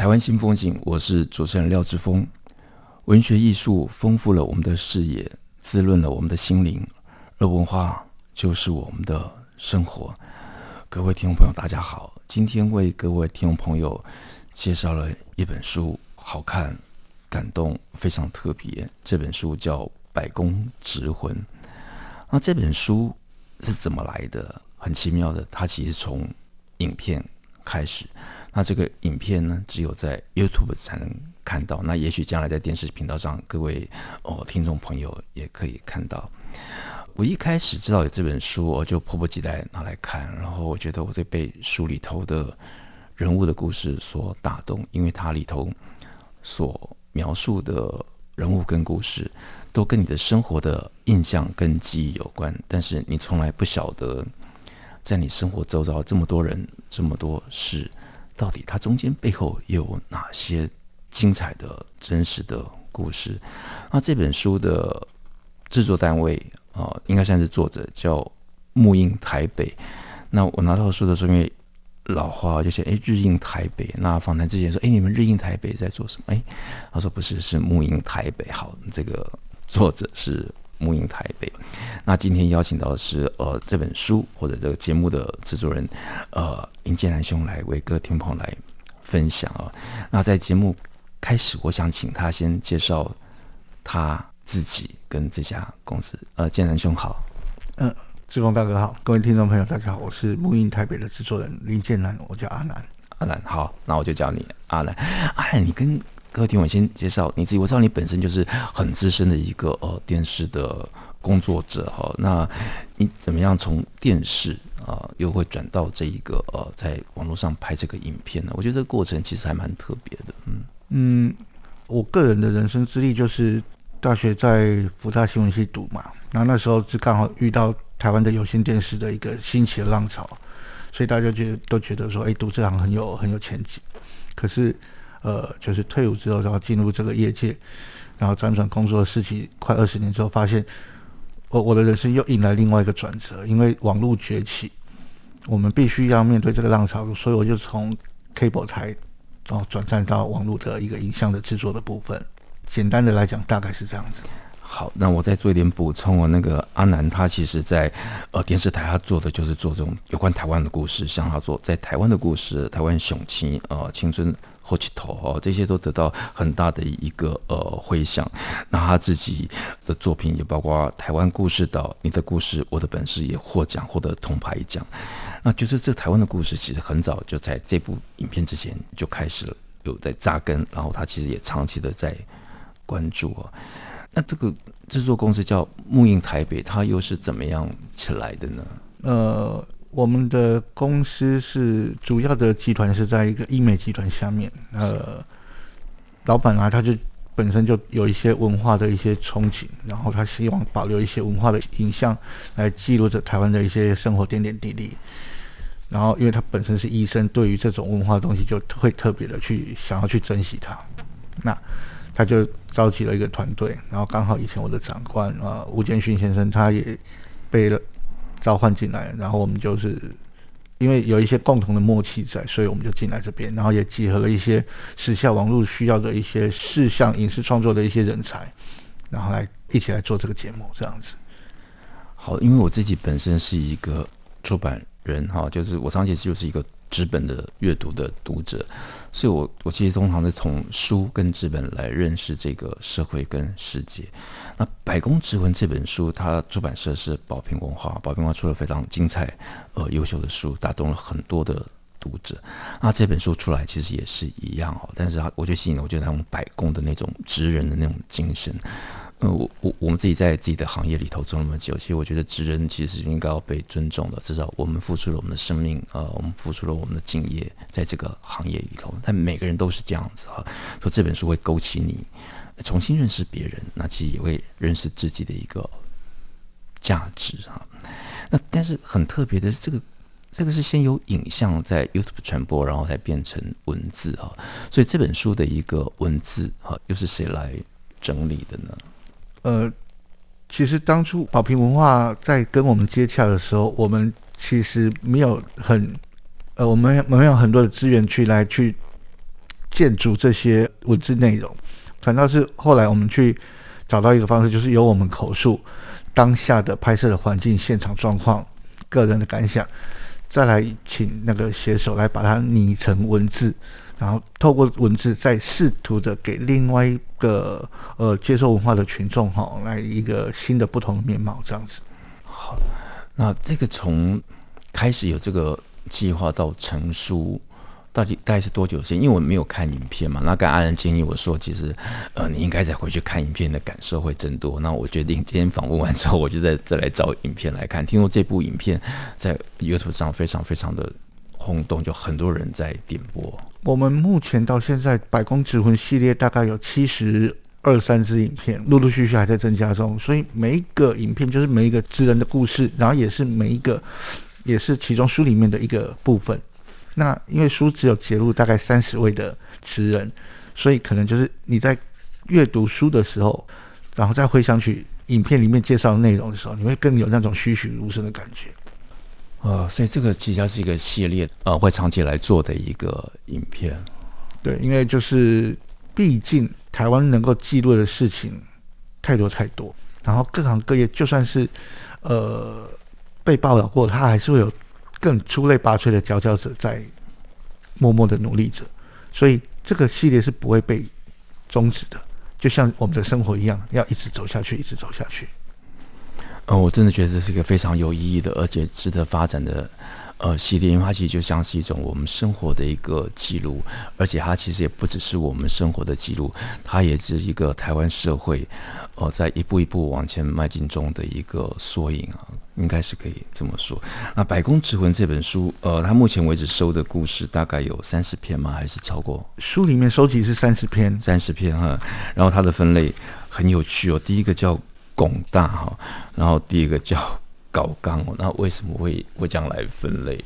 台湾新风景，我是主持人廖志峰。文学艺术丰富了我们的视野，滋润了我们的心灵，而文化就是我们的生活。各位听众朋友，大家好，今天为各位听众朋友介绍了一本书，好看、感动，非常特别。这本书叫《百工职魂》。那这本书是怎么来的？很奇妙的，它其实从影片开始。那这个影片呢，只有在 YouTube 才能看到。那也许将来在电视频道上，各位哦听众朋友也可以看到。我一开始知道有这本书，我就迫不及待拿来看。然后我觉得我会被书里头的人物的故事所打动，因为它里头所描述的人物跟故事，都跟你的生活的印象跟记忆有关。但是你从来不晓得，在你生活周遭这么多人，这么多事。到底它中间背后有哪些精彩的真实的故事？那这本书的制作单位啊、应该算是作者叫木印台北。那我拿到书的时候，因为老话就写哎，日印台北。那访谈之前说，哎，你们日印台北在做什么？哎，他说不是，是木印台北。好，这个作者是。木印台北，那今天邀请到的是呃这本书或者这个节目的制作人呃林建南兄来为各位听众来分享啊。那在节目开始，我想请他先介绍他自己跟这家公司。呃，建南兄好，嗯，志峰大哥好，各位听众朋友大家好，我是木印台北的制作人林建南，我叫阿南，阿南好，那我就叫你阿南，阿南你跟。各位听我先介绍你自己。我知道你本身就是很资深的一个呃电视的工作者哈。那你怎么样从电视啊、又会转到这一个呃在网络上拍这个影片呢？我觉得这个过程其实还蛮特别的。嗯嗯，我个人的人生资历就是大学在福大新闻系读嘛，然后那时候是刚好遇到台湾的有线电视的一个兴起的浪潮，所以大家觉得都觉得说，哎，读这行很有很有前景。可是。呃，就是退伍之后，然后进入这个业界，然后辗转工作十几快二十年之后，发现我我的人生又迎来另外一个转折，因为网络崛起，我们必须要面对这个浪潮，所以我就从 cable 台，然后转战到网络的一个影像的制作的部分。简单的来讲，大概是这样子。好，那我再做一点补充哦。那个阿南他其实在呃电视台，他做的就是做这种有关台湾的故事，像他做在台湾的故事，台湾雄起呃青春。后期头哦，这些都得到很大的一个呃回响。那他自己的作品也包括《台湾故事岛》、《你的故事我的本事》也获奖，获得铜牌奖。那就是这台湾的故事，其实很早就在这部影片之前就开始了，有在扎根。然后他其实也长期的在关注啊。那这个制作公司叫木印台北，它又是怎么样起来的呢？呃。我们的公司是主要的集团是在一个医美集团下面，呃，老板啊，他就本身就有一些文化的一些憧憬，然后他希望保留一些文化的影像来记录着台湾的一些生活点点滴滴。然后，因为他本身是医生，对于这种文化的东西就会特别的去想要去珍惜它。那他就召集了一个团队，然后刚好以前我的长官啊，吴建勋先生，他也被了。召唤进来，然后我们就是因为有一些共同的默契在，所以我们就进来这边，然后也集合了一些时下网络需要的一些事项影视创作的一些人才，然后来一起来做这个节目，这样子。好，因为我自己本身是一个出版人哈，就是我长期就是一个。纸本的阅读的读者，所以我我其实通常是从书跟纸本来认识这个社会跟世界。那《百工职魂》这本书，它出版社是宝瓶文化，宝瓶文化出了非常精彩、呃优秀的书，打动了很多的读者。那这本书出来其实也是一样哦，但是它我觉得吸引了，我觉得那种百工的那种职人的那种精神，呃，我我我们自己在自己的行业里头做那么久，其实我觉得职人其实应该要被尊重的，至少我们付出了我们的生命，呃，我们付出了我们的敬业，在这个行业里头，但每个人都是这样子哈。说这本书会勾起你重新认识别人，那其实也会认识自己的一个价值哈。那但是很特别的是，这个这个是先有影像在 YouTube 传播，然后才变成文字哈。所以这本书的一个文字哈，又是谁来整理的呢？呃，其实当初宝瓶文化在跟我们接洽的时候，我们其实没有很，呃，我们没有很多的资源去来去建筑这些文字内容，反倒是后来我们去找到一个方式，就是由我们口述当下的拍摄的环境、现场状况、个人的感想，再来请那个写手来把它拟成文字。然后透过文字，再试图的给另外一个呃接受文化的群众哈、来一个新的不同的面貌，这样子。好，那这个从开始有这个计划到成书，到底大概是多久时间？因为我没有看影片嘛。那刚阿然建议我说，其实呃你应该再回去看影片的感受会增多。那我决定今天访问完之后，我就再再来找影片来看。听说这部影片在 YouTube 上非常非常的轰动，就很多人在点播。我们目前到现在《百工职魂》系列大概有七十二三支影片，陆陆续续还在增加中。所以每一个影片就是每一个职人的故事，然后也是每一个，也是其中书里面的一个部分。那因为书只有节录大概三十位的职人，所以可能就是你在阅读书的时候，然后再回想起影片里面介绍的内容的时候，你会更有那种栩栩如生的感觉。呃，所以这个其实是一个系列，呃，会长期来做的一个影片。对，因为就是毕竟台湾能够记录的事情太多太多，然后各行各业就算是呃被报道过，他还是会有更出类拔萃的佼佼者在默默的努力着，所以这个系列是不会被终止的，就像我们的生活一样，要一直走下去，一直走下去。呃，我真的觉得这是一个非常有意义的，而且值得发展的呃系列，因为它其实就像是一种我们生活的一个记录，而且它其实也不只是我们生活的记录，它也是一个台湾社会呃在一步一步往前迈进中的一个缩影啊，应该是可以这么说。那《百工之魂》这本书，呃，它目前为止收的故事大概有三十篇吗？还是超过？书里面收集是三十篇，三十篇哈。然后它的分类很有趣哦，第一个叫。拱大哈，然后第一个叫搞纲，那为什么会会这样来分类？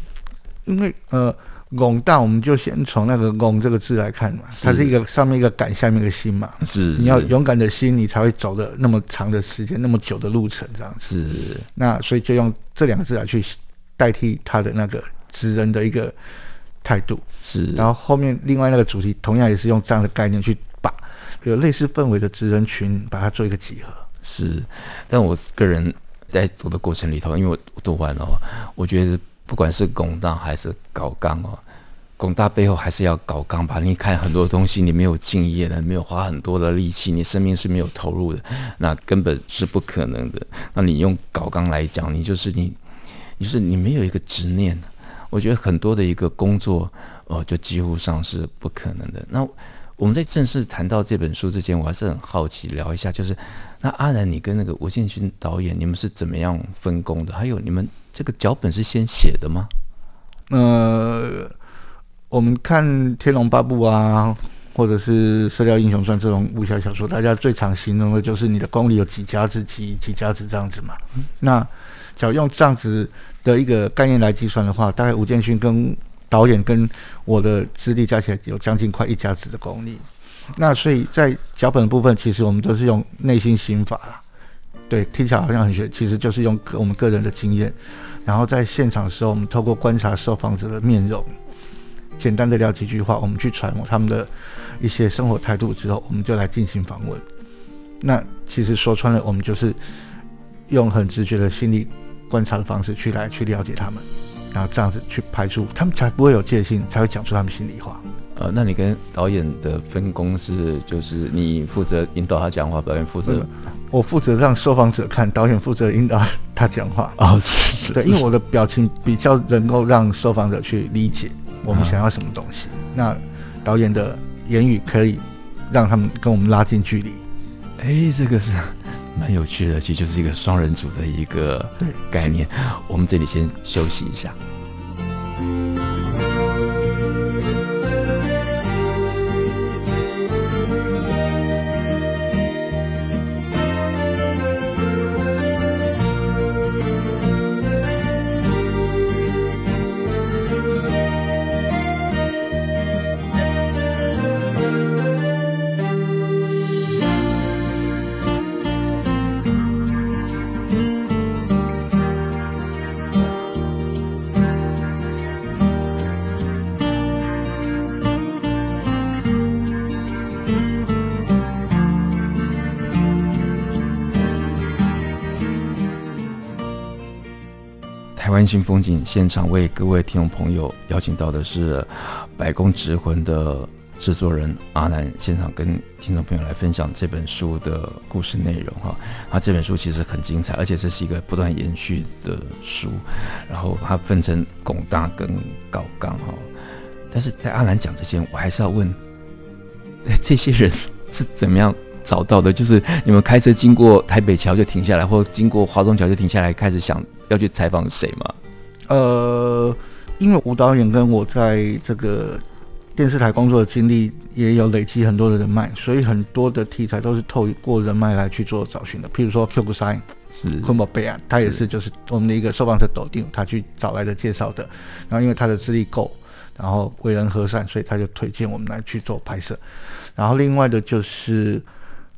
因为呃，拱大我们就先从那个“拱”这个字来看嘛，它是一个上面一个敢，下面一个心嘛，是，是你要勇敢的心，你才会走的那么长的时间，那么久的路程这样子。是，那所以就用这两个字来去代替他的那个职人的一个态度。是，然后后面另外那个主题同样也是用这样的概念去把有类似氛围的职人群，把它做一个集合。是，但我个人在读的过程里头，因为我读完了，我觉得不管是拱大还是搞纲哦，拱大背后还是要搞纲吧。你看很多东西，你没有敬业的，没有花很多的力气，你生命是没有投入的，那根本是不可能的。那你用搞纲来讲，你就是你，你就是你没有一个执念。我觉得很多的一个工作，哦，就几乎上是不可能的。那我们在正式谈到这本书之前，我还是很好奇聊一下，就是那阿然，你跟那个吴建勋导演，你们是怎么样分工的？还有你们这个脚本是先写的吗？呃，我们看《天龙八部》啊，或者是《射雕英雄传》这种武侠小说，大家最常形容的就是你的功力有几家子几几家子这样子嘛。嗯、那只要用这样子的一个概念来计算的话，大概吴建勋跟导演跟我的资历加起来有将近快一家子的功力，那所以在脚本的部分，其实我们都是用内心心法啦。对，听起来好像很玄，其实就是用我们个人的经验，然后在现场的时候，我们透过观察受访者的面容，简单的聊几句话，我们去揣摩他们的一些生活态度之后，我们就来进行访问。那其实说穿了，我们就是用很直觉的心理观察的方式去来去了解他们。然后这样子去拍出，他们才不会有戒心，才会讲出他们心里话。呃，那你跟导演的分工是，就是你负责引导他讲话，导演负责、嗯，我负责让受访者看，导演负责引导他讲话。哦，是，对，因为我的表情比较能够让受访者去理解我们想要什么东西。啊、那导演的言语可以让他们跟我们拉近距离。哎，这个是蛮有趣的，其实就是一个双人组的一个概念。我们这里先休息一下。新风景现场为各位听众朋友邀请到的是《百工执魂》的制作人阿南，现场跟听众朋友来分享这本书的故事内容哈。他这本书其实很精彩，而且这是一个不断延续的书。然后它分成拱大跟高刚哈。但是在阿南讲之前，我还是要问，这些人是怎么样找到的？就是你们开车经过台北桥就停下来，或经过华中桥就停下来，开始想。要去采访谁吗？呃，因为吴导演跟我在这个电视台工作的经历也有累积很多的人脉，所以很多的题材都是透过人脉来去做找寻的。譬如说 Q 三是昆宝贝啊，他也是就是我们的一个受访者抖定，他去找来的介绍的。然后因为他的资历够，然后为人和善，所以他就推荐我们来去做拍摄。然后另外的就是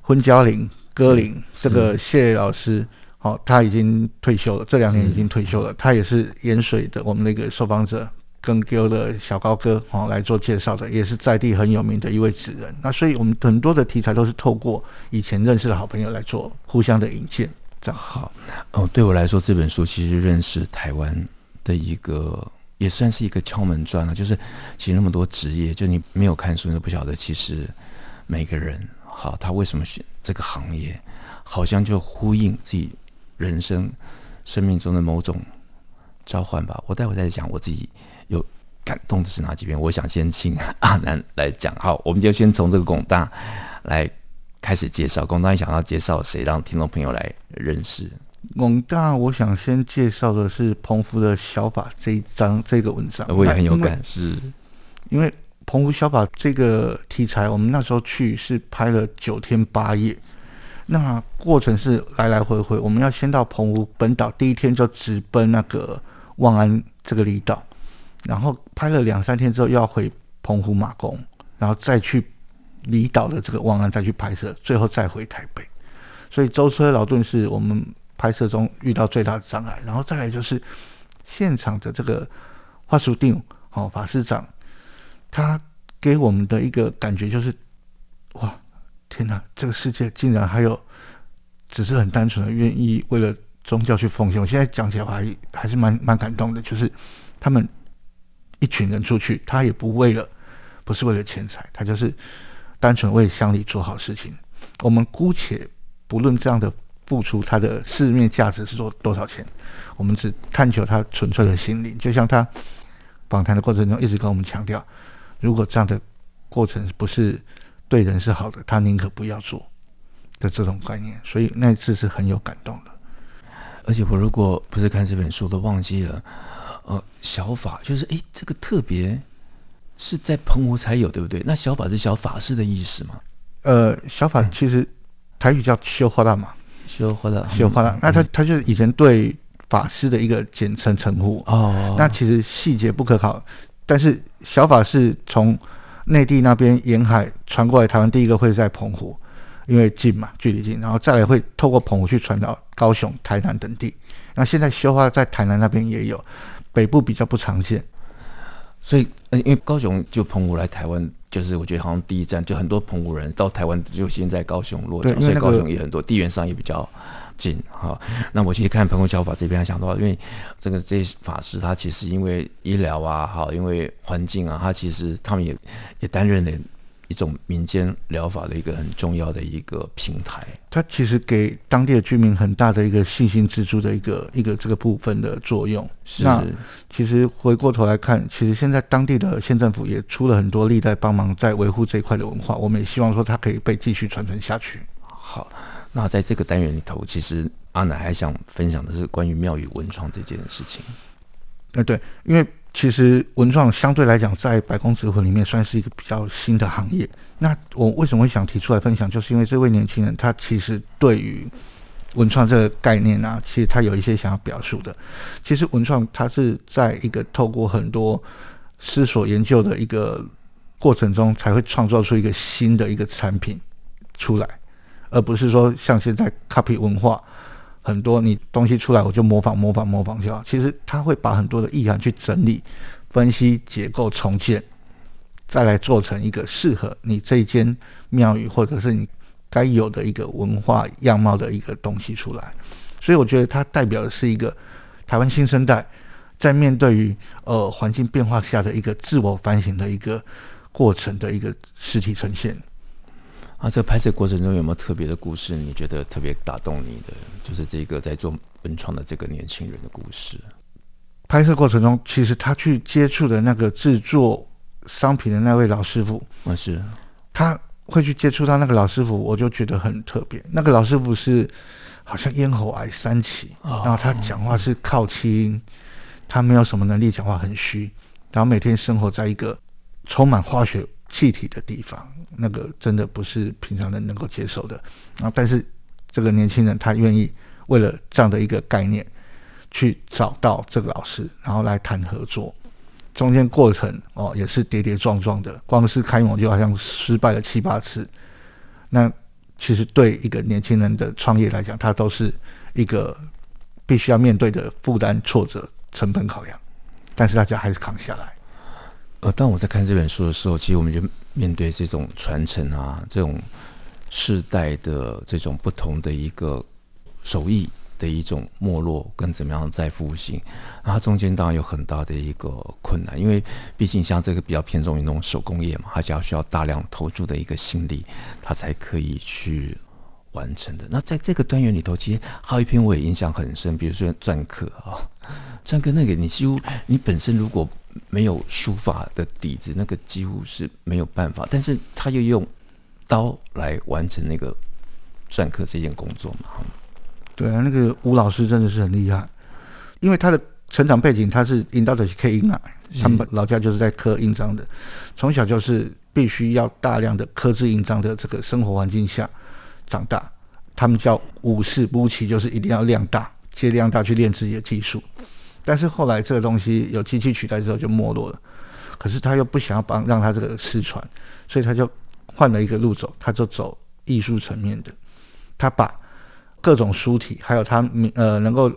昏胶林歌林这个谢老师。哦，他已经退休了，这两年已经退休了。他也是盐水的我们那个受访者，跟哥的小高哥哦来做介绍的，也是在地很有名的一位职人。那所以我们很多的题材都是透过以前认识的好朋友来做互相的引荐。这样好哦，对我来说这本书其实认识台湾的一个也算是一个敲门砖了。就是其实那么多职业，就你没有看书，你都不晓得其实每个人好，他为什么选这个行业，好像就呼应自己。人生、生命中的某种召唤吧。我待会再讲我自己有感动的是哪几篇。我想先请阿南来讲。好，我们就先从这个广大来开始介绍。广大，你想要介绍谁，让听众朋友来认识？广大，我想先介绍的是彭福的小法这一章这个文章。我也很有感，是因为澎湖小法这个题材，我们那时候去是拍了九天八夜。那过程是来来回回，我们要先到澎湖本岛，第一天就直奔那个望安这个离岛，然后拍了两三天之后，又要回澎湖马公，然后再去离岛的这个望安再去拍摄，最后再回台北。所以舟车劳顿是我们拍摄中遇到最大的障碍。然后再来就是现场的这个华叔定哦法师长，他给我们的一个感觉就是哇。天哪，这个世界竟然还有只是很单纯的愿意为了宗教去奉献。我现在讲起来还还是蛮蛮感动的，就是他们一群人出去，他也不为了，不是为了钱财，他就是单纯为乡里做好事情。我们姑且不论这样的付出，他的市面价值是做多少钱，我们只探求他纯粹的心灵。就像他访谈的过程中一直跟我们强调，如果这样的过程不是。对人是好的，他宁可不要做的这种概念，所以那次是很有感动的。而且我如果不是看这本书，都忘记了。呃，小法就是哎，这个特别是在澎湖才有，对不对？那小法是小法师的意思吗？呃，小法其实台语叫修花大嘛，修花大，修花大。那他他就是以前对法师的一个简称称呼哦。那其实细节不可考，但是小法是从。内地那边沿海传过来，台湾第一个会在澎湖，因为近嘛，距离近，然后再来会透过澎湖去传到高雄、台南等地。那现在消化在台南那边也有，北部比较不常见。所以，因为高雄就澎湖来台湾，就是我觉得好像第一站，就很多澎湖人到台湾就先在高雄落脚，那个、所以高雄也很多，地缘上也比较。进哈，那我其实看澎湖小法这边，还想到，因为这个这些法师他其实因为医疗啊，好，因为环境啊，他其实他们也也担任了一种民间疗法的一个很重要的一个平台。他其实给当地的居民很大的一个信心支柱的一个一个这个部分的作用。那其实回过头来看，其实现在当地的县政府也出了很多力在帮忙，在维护这一块的文化。我们也希望说它可以被继续传承下去。好。那在这个单元里头，其实阿奶还想分享的是关于庙宇文创这件事情。呃，对，因为其实文创相对来讲，在百工职魂里面算是一个比较新的行业。那我为什么会想提出来分享，就是因为这位年轻人他其实对于文创这个概念啊，其实他有一些想要表述的。其实文创它是在一个透过很多思索研究的一个过程中，才会创造出一个新的一个产品出来。而不是说像现在 copy 文化，很多你东西出来我就模仿模仿模仿就好。其实他会把很多的意涵去整理、分析、结构、重建，再来做成一个适合你这间庙宇或者是你该有的一个文化样貌的一个东西出来。所以我觉得它代表的是一个台湾新生代在面对于呃环境变化下的一个自我反省的一个过程的一个实体呈现。啊，这个拍摄过程中有没有特别的故事？你觉得特别打动你的，就是这个在做文创的这个年轻人的故事。拍摄过程中，其实他去接触的那个制作商品的那位老师傅，啊，是，他会去接触到那个老师傅，我就觉得很特别。那个老师傅是好像咽喉癌三期，哦、然后他讲话是靠气音，他没有什么能力，讲话很虚，然后每天生活在一个充满化学气体的地方。那个真的不是平常人能够接受的啊！但是这个年轻人他愿意为了这样的一个概念去找到这个老师，然后来谈合作。中间过程哦也是跌跌撞撞的，光是开模就好像失败了七八次。那其实对一个年轻人的创业来讲，他都是一个必须要面对的负担、挫折、成本考量。但是大家还是扛下来。呃，当我在看这本书的时候，其实我们就面对这种传承啊，这种世代的这种不同的一个手艺的一种没落跟怎么样再复兴，然后中间当然有很大的一个困难，因为毕竟像这个比较偏重于那种手工业嘛，它就要需要大量投注的一个心力，它才可以去完成的。那在这个单元里头，其实还有一篇我也印象很深，比如说篆刻啊，篆刻那个你几乎你本身如果没有书法的底子，那个几乎是没有办法。但是他又用刀来完成那个篆刻这件工作嘛？对啊，那个吴老师真的是很厉害，因为他的成长背景他是引导的是刻印啊，他们老家就是在刻印章的，从小就是必须要大量的刻制印章的这个生活环境下长大。他们叫五四不齐，就是一定要量大，借量大去练自己的技术。但是后来这个东西有机器取代之后就没落了，可是他又不想要帮让他这个失传，所以他就换了一个路走，他就走艺术层面的，他把各种书体还有他呃能够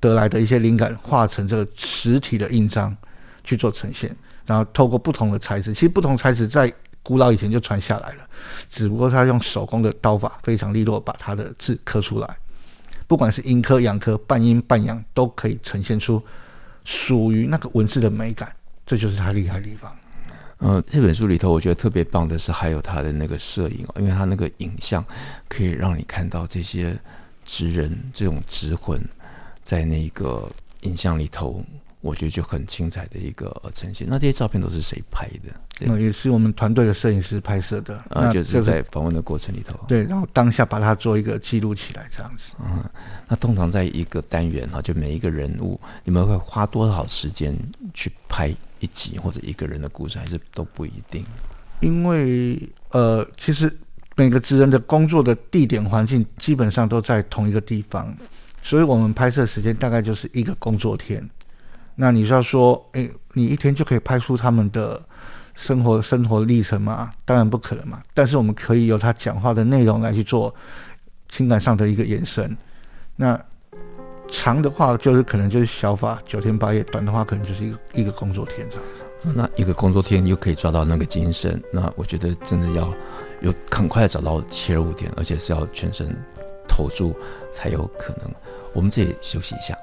得来的一些灵感画成这个实体的印章去做呈现，然后透过不同的材质，其实不同材质在古老以前就传下来了，只不过他用手工的刀法非常利落，把他的字刻出来。不管是阴科、阳科、半阴半阳，都可以呈现出属于那个文字的美感，这就是他厉害的地方。呃，这本书里头，我觉得特别棒的是还有他的那个摄影，因为他那个影像可以让你看到这些职人这种职魂在那个影像里头。我觉得就很精彩的一个呈现。那这些照片都是谁拍的？那也是我们团队的摄影师拍摄的。啊，那就是在访问的过程里头。对，然后当下把它做一个记录起来，这样子。嗯，那通常在一个单元哈，就每一个人物，你们会花多少时间去拍一集或者一个人的故事，还是都不一定？因为呃，其实每个职人的工作的地点环境基本上都在同一个地方，所以我们拍摄时间大概就是一个工作天。那你是要说，诶，你一天就可以拍出他们的生活生活历程吗？当然不可能嘛。但是我们可以由他讲话的内容来去做情感上的一个延伸。那长的话就是可能就是小法九天八夜，短的话可能就是一个一个工作天这样子。那一个工作天又可以抓到那个精神，那我觉得真的要有很快找到切入点，而且是要全身投注才有可能。我们这里休息一下。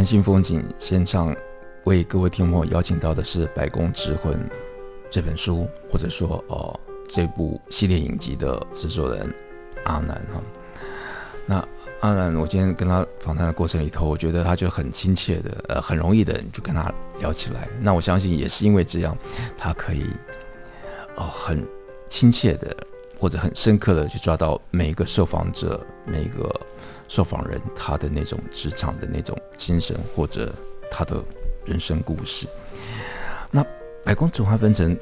台湾新风景线上为各位听众邀请到的是《白宫之婚》这本书，或者说哦这部系列影集的制作人阿南哈。那阿南，我今天跟他访谈的过程里头，我觉得他就很亲切的，呃，很容易的就跟他聊起来。那我相信也是因为这样，他可以哦很亲切的或者很深刻的去抓到每一个受访者、每一个受访人他的那种职场的那种精神，或者他的人生故事。那白宫总会分成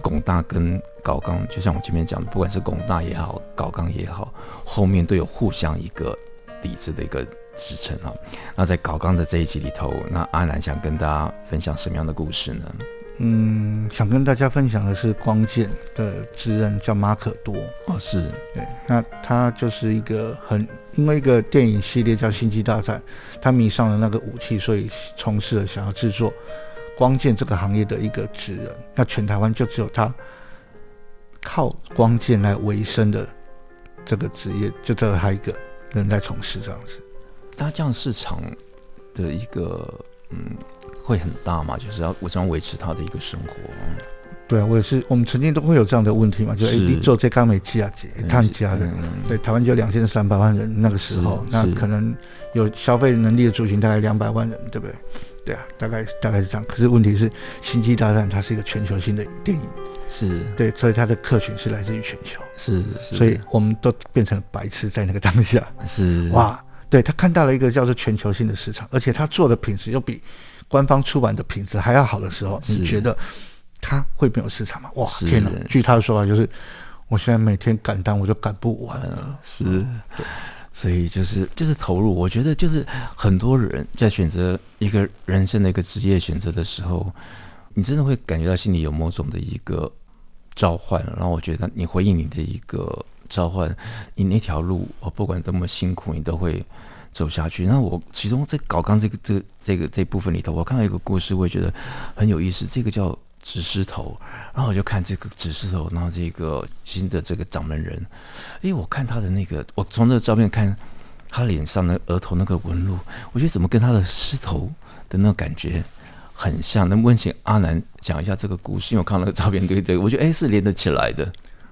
巩大跟高刚，就像我前面讲的，不管是巩大也好，高刚也好，后面都有互相一个。底子的一个支撑啊，那在高刚的这一集里头，那阿南想跟大家分享什么样的故事呢？嗯，想跟大家分享的是光剑的职人叫马可多哦，是对，那他就是一个很因为一个电影系列叫《星际大战》，他迷上了那个武器，所以从事了想要制作光剑这个行业的一个职人。那全台湾就只有他靠光剑来维生的这个职业，就只有他一个。人在从事这样子，他这样市场的一个嗯会很大嘛？就是要我想维持他的一个生活。对啊，我也是。我们曾经都会有这样的问题嘛？就哎，你做这刚美吉亚姐，他们家人，对台湾就两千三百万人那个时候，那可能有消费能力的族群大概两百万人，对不对？对啊，大概大概是这样。可是问题是，《星际大战》它是一个全球性的电影。是对，所以它的客群是来自于全球，是，是，所以我们都变成白痴在那个当下，是哇，对他看到了一个叫做全球性的市场，而且他做的品质又比官方出版的品质还要好的时候，你觉得它会没有市场吗？哇，天哪！据他的说法，就是我现在每天赶单我就赶不完了，是，对，所以就是就是投入，我觉得就是很多人在选择一个人生的一个职业选择的时候，你真的会感觉到心里有某种的一个。召唤，然后我觉得你回应你的一个召唤，你那条路，我不管多么辛苦，你都会走下去。那我其中在搞刚这个这个这个这部分里头，我看到一个故事，我也觉得很有意思。这个叫指狮头，然后我就看这个指狮头，然后这个新的这个掌门人，哎，我看他的那个，我从这个照片看他脸上的额头那个纹路，我觉得怎么跟他的狮头的那个感觉。很像，能不能请阿南讲一下这个故事？因为我看那个照片，对对，我觉得哎是连得起来的。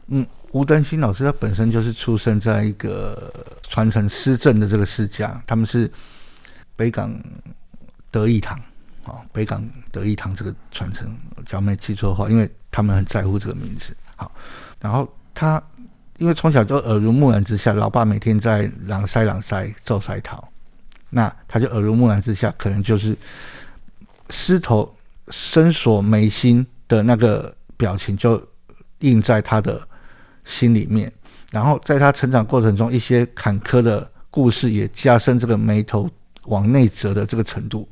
嗯，吴登新老师他本身就是出生在一个传承狮阵的这个世家，他们是北港德义堂啊、哦，北港德义堂这个传承，假如没记错的话，因为他们很在乎这个名字。好，然后他因为从小就耳濡目染之下，老爸每天在朗塞朗塞做塞桃，那他就耳濡目染之下，可能就是。狮头深锁眉心的那个表情就印在他的心里面，然后在他成长过程中，一些坎坷的故事也加深这个眉头往内折的这个程度，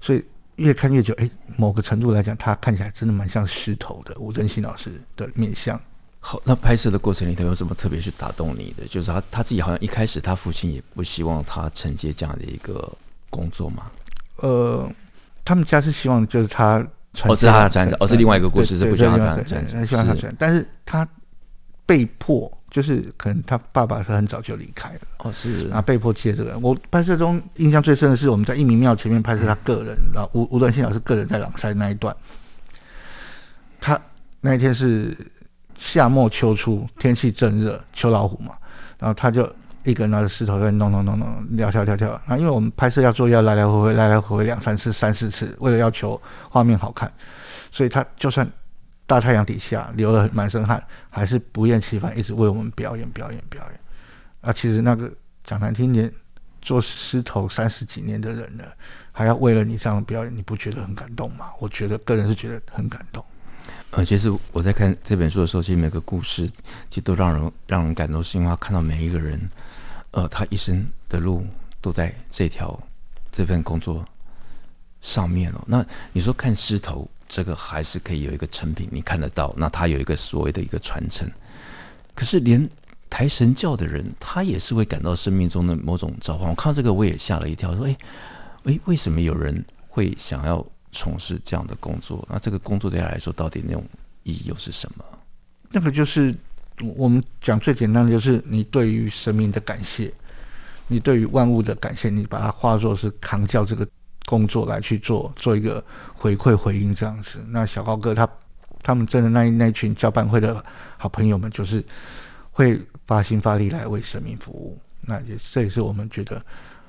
所以越看越久，哎，某个程度来讲，他看起来真的蛮像石头的吴登新老师的面相。好，那拍摄的过程里头有什么特别去打动你的？就是他他自己好像一开始他父亲也不希望他承接这样的一个工作嘛？呃。他们家是希望就是他传承，哦，是他传承，哦，是另外一个故事，是不希望他传承，希望他传，但是他被迫，就是可能他爸爸是很早就离开了，哦，是，啊被迫接这个。我拍摄中印象最深的是我们在一民庙前面拍摄他个人，然后吴吴端新老师个人在朗赛那一段，他那一天是夏末秋初，天气正热，秋老虎嘛，然后他就。一个人拿着石头在弄弄弄弄，跳跳跳跳。那因为我们拍摄要做，要来来回回，来来回回两三次、三四次，为了要求画面好看，所以他就算大太阳底下流了满身汗，还是不厌其烦，一直为我们表演、表演、表演。啊，其实那个讲难听点，做狮头三十几年的人了，还要为了你这样表演，你不觉得很感动吗？我觉得个人是觉得很感动。呃，其实我在看这本书的时候，其实每个故事其实都让人让人感动，是因为他看到每一个人，呃，他一生的路都在这条这份工作上面哦。那你说看狮头这个还是可以有一个成品，你看得到，那他有一个所谓的一个传承。可是连抬神教的人，他也是会感到生命中的某种召唤。我看到这个我也吓了一跳，说：“哎，哎，为什么有人会想要？”从事这样的工作，那这个工作对他来说到底那种意义又是什么？那个就是我们讲最简单的，就是你对于生命的感谢，你对于万物的感谢，你把它化作是扛教这个工作来去做做一个回馈回应这样子。那小高哥他他们真的那那群交办会的好朋友们，就是会发心发力来为神明服务。那也这也是我们觉得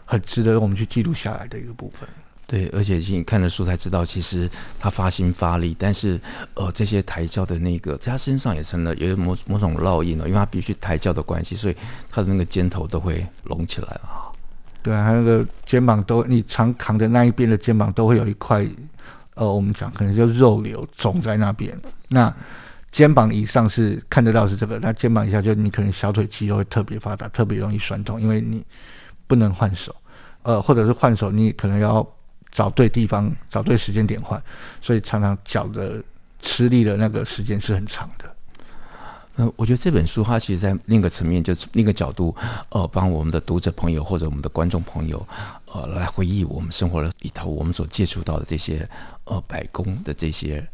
很值得我们去记录下来的一个部分。对，而且你看了书才知道，其实他发心发力，但是呃，这些抬轿的那个在他身上也成了有某某种烙印了，因为他必须抬轿的关系，所以他的那个肩头都会隆起来啊。对啊，还有那个肩膀都，你常扛的那一边的肩膀都会有一块，呃，我们讲可能就肉瘤肿在那边。那肩膀以上是看得到是这个，那肩膀以下就你可能小腿肌肉会特别发达，特别容易酸痛，因为你不能换手，呃，或者是换手，你可能要。找对地方，找对时间点换，所以常常脚的吃力的那个时间是很长的。呃，我觉得这本书它其实，在另一个层面，就是另一个角度，呃，帮我们的读者朋友或者我们的观众朋友，呃，来回忆我们生活的里头，我们所接触到的这些呃百工的这些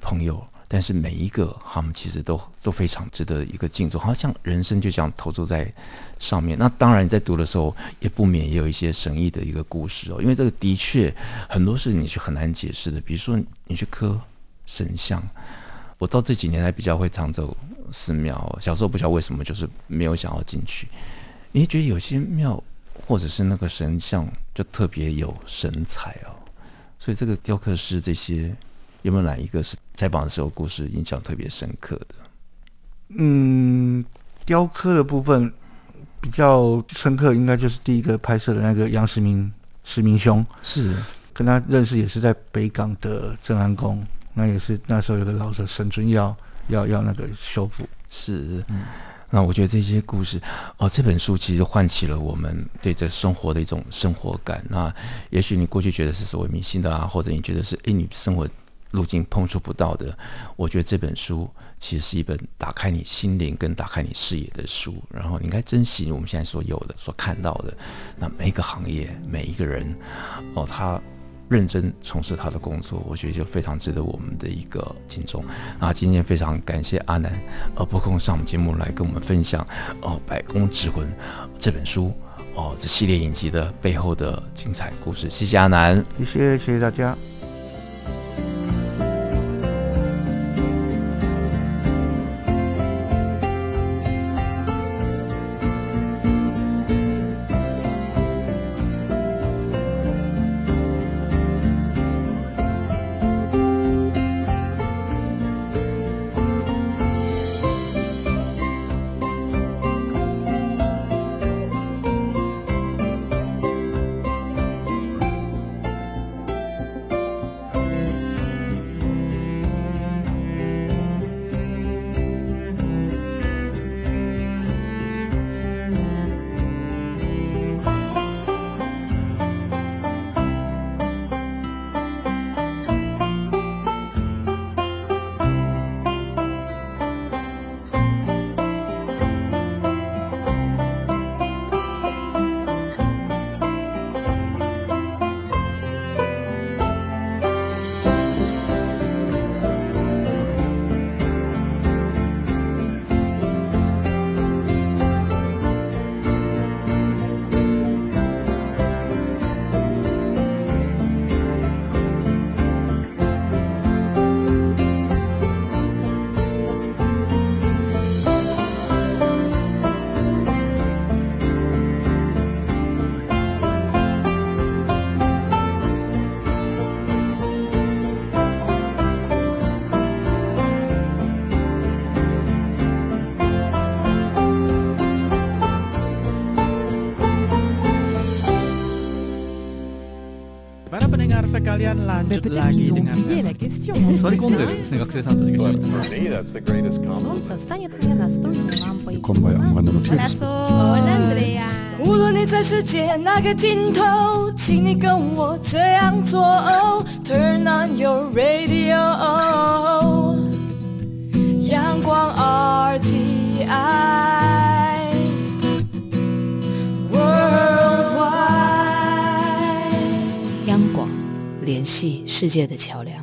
朋友。但是每一个他们其实都都非常值得一个敬重，好像人生就这样投注在上面。那当然，在读的时候也不免也有一些神异的一个故事哦，因为这个的确很多事你是很难解释的。比如说你去磕神像，我到这几年还比较会常走寺庙，小时候不晓得为什么就是没有想要进去。你觉得有些庙或者是那个神像就特别有神采哦，所以这个雕刻师这些。有没有哪一个是采访的时候故事印象特别深刻的？嗯，雕刻的部分比较深刻，应该就是第一个拍摄的那个杨时明时明兄，是跟他认识也是在北港的正安宫，那也是那时候有个老者神尊要要要那个修复。是，嗯，那我觉得这些故事哦，这本书其实唤起了我们对这生活的一种生活感。那也许你过去觉得是所谓迷信的啊，或者你觉得是哎，你生活。路径碰触不到的，我觉得这本书其实是一本打开你心灵跟打开你视野的书。然后你应该珍惜我们现在所有的、所看到的。那每一个行业、每一个人，哦，他认真从事他的工作，我觉得就非常值得我们的一个敬重。啊今天非常感谢阿南，呃，拨空上我们节目来跟我们分享哦，《百工之魂》这本书哦，这系列影集的背后的精彩故事。谢谢阿南，谢谢，谢谢大家。无论你在世界哪个尽头，请你跟我这样做。Turn on your radio，阳光 RTI。联系世界的桥梁。